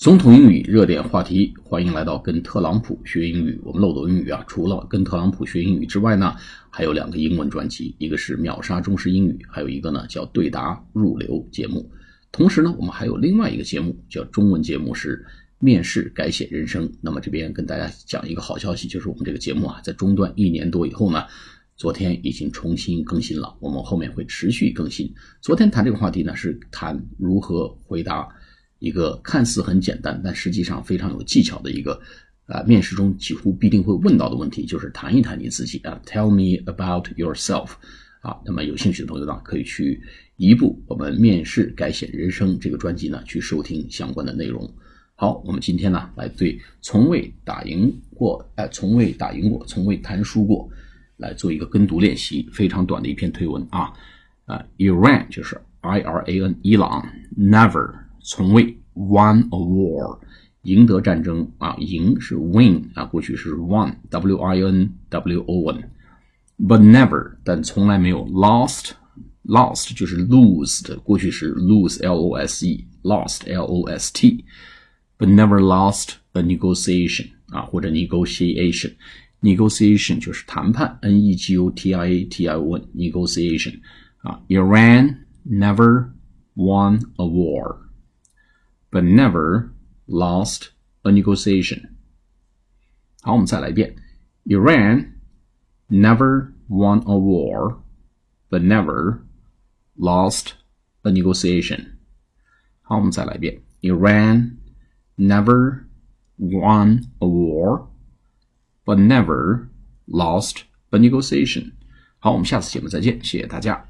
总统英语热点话题，欢迎来到跟特朗普学英语。我们漏斗英语啊，除了跟特朗普学英语之外呢，还有两个英文专辑，一个是秒杀中式英语，还有一个呢叫对答入流节目。同时呢，我们还有另外一个节目叫中文节目，是面试改写人生。那么这边跟大家讲一个好消息，就是我们这个节目啊，在中断一年多以后呢，昨天已经重新更新了。我们后面会持续更新。昨天谈这个话题呢，是谈如何回答。一个看似很简单，但实际上非常有技巧的一个啊，面试中几乎必定会问到的问题，就是谈一谈你自己啊，Tell me about yourself 啊。那么有兴趣的朋友呢，可以去一部我们面试改写人生这个专辑呢，去收听相关的内容。好，我们今天呢，来对从未打赢过哎，从未打赢过，从未谈输过来做一个跟读练习，非常短的一篇推文啊啊，Iran 就是 I R A N 伊朗，Never。从未 won a war，赢得战争啊，赢是 win 啊，过去是 won，w i n w o n，but never 但从来没有 lost，lost 就是 lose 的，过去是 lose l o s e，lost l o s t，but never lost a negotiation 啊，或者 negotiation，negotiation 就是谈判，n e g o t i a t i o n，negotiation 啊，Iran never won a war。 but never lost a negotiation. 好，我们再来一遍。Iran never won a war, but never lost a negotiation. 好，我们再来一遍。Iran never won a war, but never lost a negotiation. 好，我们下次节目再见，谢谢大家。